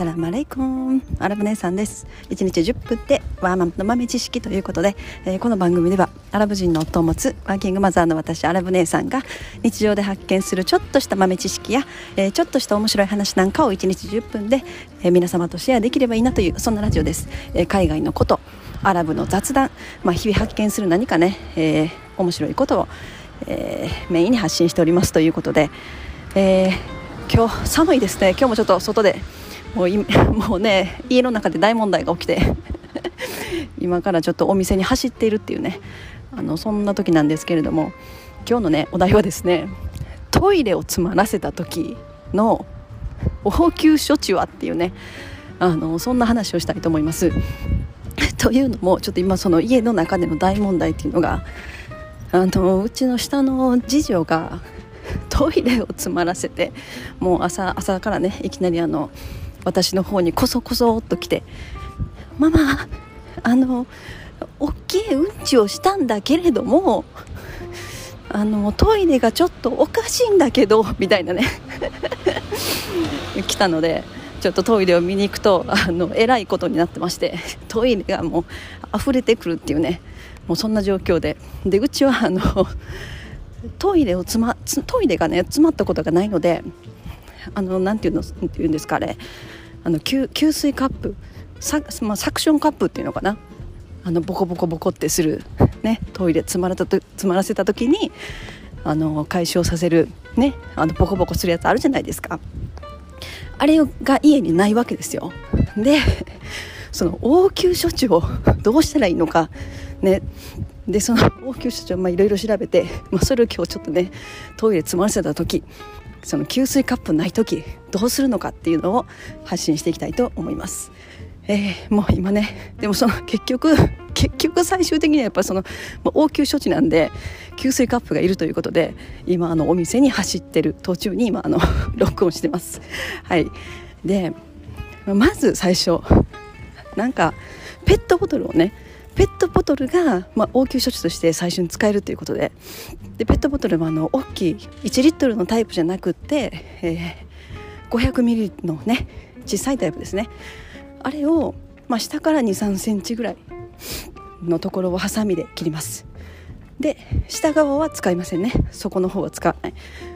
サラマレイコンアラブ姉さんです。1日10分でワーマンの豆知識ということで、えー、この番組ではアラブ人の夫を持つワーキングマザーの私アラブ姉さんが日常で発見するちょっとした豆知識や、えー、ちょっとした面白い話なんかを1日10分で、えー、皆様とシェアできればいいなというそんなラジオです、え海外のことアラブの雑談、まあ、日々発見する何かね、え面白いことを、えメインに発信しておりますということで、え今日寒いですね。今日もちょっと外でもう もうね家の中で大問題が起きて 今からちょっとお店に走っているっていうねあのそんな時なんですけれども今日のねお題はですねトイレを詰まらせた時の応急処置はっていうねあのそんな話をしたいと思います。というのもちょっと今その家の中での大問題っていうのがあのうちの下の次女がトイレを詰まらせてもう朝朝からねいきなりあの私の方にこそこそっと来て「ママあの大きいうんちをしたんだけれどもあのトイレがちょっとおかしいんだけど」みたいなね。来たのでちょっとトイレを見に行くとあのえらいことになってましてトイレがもう溢れてくるっていうねもうそんな状況で。でうちはあのトイレをつまトイレがね詰まったことがないのであのなんていうのていうんですかあれ。あの給給水カップ。サ,、まあ、サクションカップっていうのかな。あのボコボコボコってする、ね、トイレ詰まらたと詰まらせた時にあの解消させる、ね、あのボコボコするやつあるじゃないですか。あれが家にないわけですよ。で その応急処置を どうしたらいいのか。ね。でその応急処置をいろいろ調べて、まあ、それを今日ちょっとねトイレ詰まらせた時その給水カップない時どうするのかっていうのを発信していきたいと思います。えー、もう今ねでもその結局 結局最終的にはやっぱその、まあ、応急処置なんで給水カップがいるということで今あのお店に走ってる途中に今あの 録音してます。はいでまず最初なんかペットボトルをねペットボトルが、まあ、応急処置として最初に使えるということで。でペットボトルはあの大きい1リットルのタイプじゃなくて、えー、500ミリのね小さいタイプですね。あれを、まあ、下から2 3センチぐらいのところをハサミで切ります。で下側は使いませんね。底の方は使わない。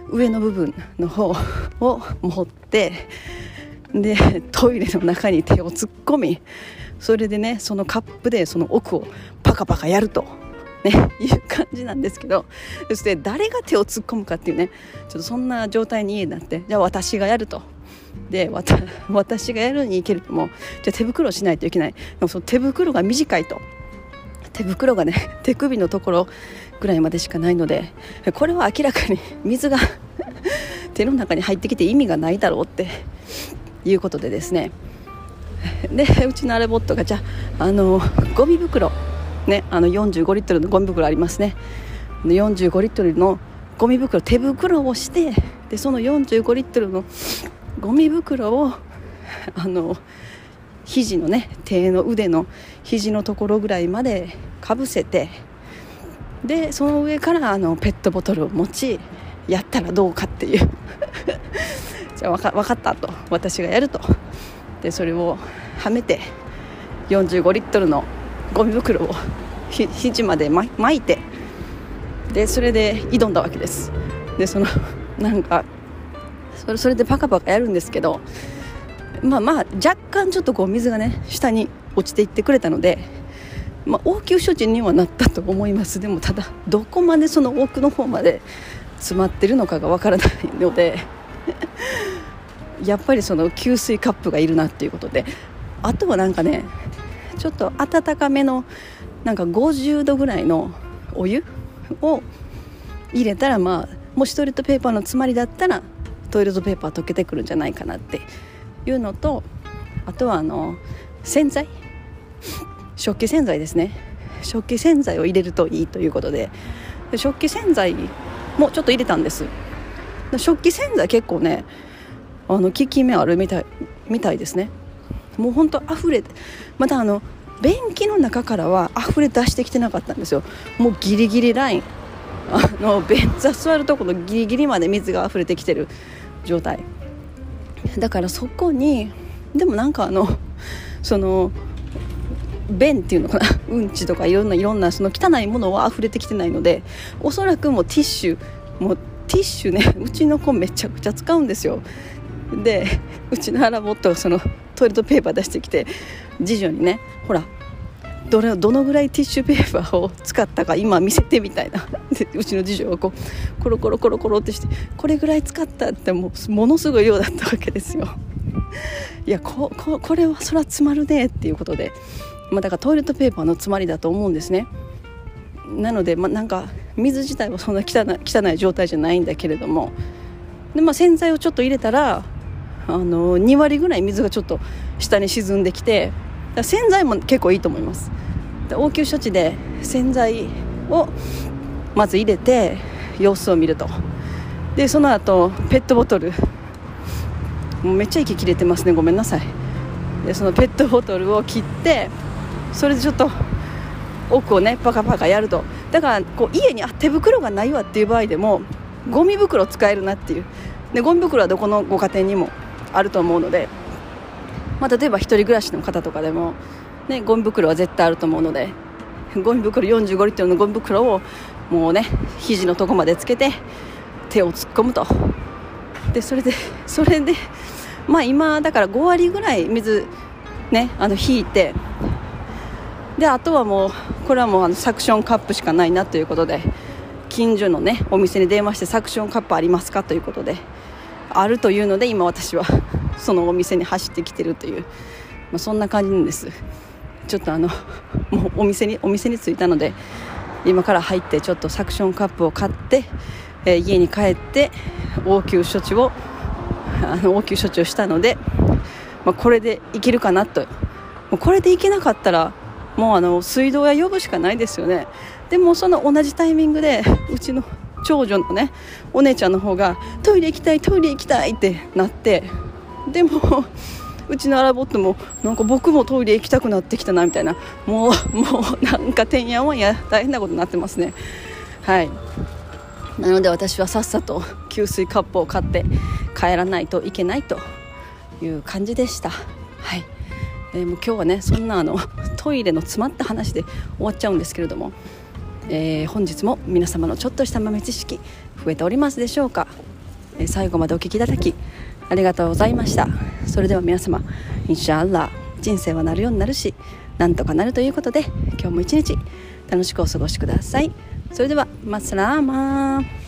上の部分の方を持ってでトイレの中に手を突っ込みそれでねそのカップでその奥をパカパカやると。ね、いう感じなんですけどそして誰が手を突っ込むかっていうねちょっとそんな状態になってじゃあ私がやると。で私がやるにいけるともじゃ手袋をしないといけない。でもその手袋が短いと。手袋がね手首のところぐらいまでしかないのでこれは明らかに水が 手の中に入ってきて意味がないだろうっていうことでですね。でうちのアレボットがじゃあのゴミ袋。ねあの45リットルのゴミ袋ありますね。45リットルのゴミ袋手袋をしてでその45リットルのゴミ袋をあの肘のね手の腕の肘のところぐらいまでかぶせてでその上からあのペットボトルを持ちやったらどうかっていう。じゃあ分か分かったと。私がやると。でそれをはめて45リットルのゴミ袋をひ肘まで巻いてでそれで挑んだわけです。でその なんかそれそれでパカパカやるんですけどまあまあ若干ちょっとこう水がね下に落ちていってくれたので、まあ、応急処置にはなったと思います。でもただどこまでその奥の方まで詰まってるのかがわからないのでやっぱりその給水カップがいるなっていうことであとはなんかねちょっと温かめのなんか50度ぐらいのお湯を入れたらまあもしトイレットペーパーの詰まりだったらトイレットペーパー溶けてくるんじゃないかなっていうのとあとはあの洗剤？食器洗剤ですね。食器洗剤を入れるといいということで食器洗剤もちょっと入れたんです。食器洗剤結構ねあの効き目あるみたいみたいですね。もうほんと溢れてまたあの便器の中からは溢れ出してきてなかったんですよ。もうギリギリラインあの便座座るところギリギリまで水が溢れてきてる状態。だからそこにでもなんかあのその便っていうのかなうんちとかいろんないろんなその汚いものは溢れてきてないのでおそらくもうティッシュもうティッシュねうちの子めちゃくちゃ使うんですよ。でうちの腹ボットがそのトイレットペーパー出してきて次女にねほらどれどのぐらいティッシュペーパーを使ったか今見せてみたいな。でうちの次女がこうコロコロコロコロってしてこれぐらい使ったってもうものすごい量だったわけですよ。いやこここれはそら詰まるねっていうことで、まあ、だからトイレットペーパーの詰まりだと思うんですね。なので、まあ、なんか水自体はそんな汚い汚い状態じゃないんだけれどもで、まあ、洗剤をちょっと入れたらあの2割ぐらい水がちょっと下に沈んできて洗剤も結構いいと思います。応急処置で洗剤をまず入れて様子を見ると。でその後ペットボトル。もうめっちゃ息切れてますね。ごめんなさい。でそのペットボトルを切ってそれでちょっと奥をねパカパカやると。だからこう家にあ手袋がないわっていう場合でもゴミ袋使えるなっていう。でゴミ袋はどこのご家庭にもあると思うので、まあ、例えば1人暮らしの方とかでも、ね、ゴミ袋は絶対あると思うのでゴミ袋45リットルのゴミ袋をもうね肘のとこまでつけて手を突っ込むと。でそれでそれでまあ今だから5割ぐらい水ねあの引いてであとはもうこれはもうあのサクションカップしかないなということで近所のねお店に電話してサクションカップありますかということであるというので今私は そのお店に走ってきてるという、まあ、そんな感じなんです。ちょっとあの もうお店にお店に着いたので今から入ってちょっとサクションカップを買って、えー、家に帰って応急処置を あの応急処置をしたので、まあ、これでいけるかなと。もうこれでいけなかったらもうあの水道屋呼ぶしかないですよね。でもその同じタイミングでうちの長女のねお姉ちゃんの方がトイレ行きたいトイレ行きたいってなってでもうちのアラボットもなんか僕もトイレ行きたくなってきたなみたいなもうもうなんかてんやわんや大変なことになってますね。はい。なので私はさっさと給水カップを買って帰らないといけないという感じでした。はい、えー、もう今日はねそんなあのトイレの詰まった話で終わっちゃうんですけれどもえー、本日も皆様のちょっとした豆知識増えておりますでしょうか、えー、最後までお聴きいただきありがとうございました。それでは皆様インシャアラ人生はなるようになるしなんとかなるということで今日も一日楽しくお過ごしください。それではマスラーマー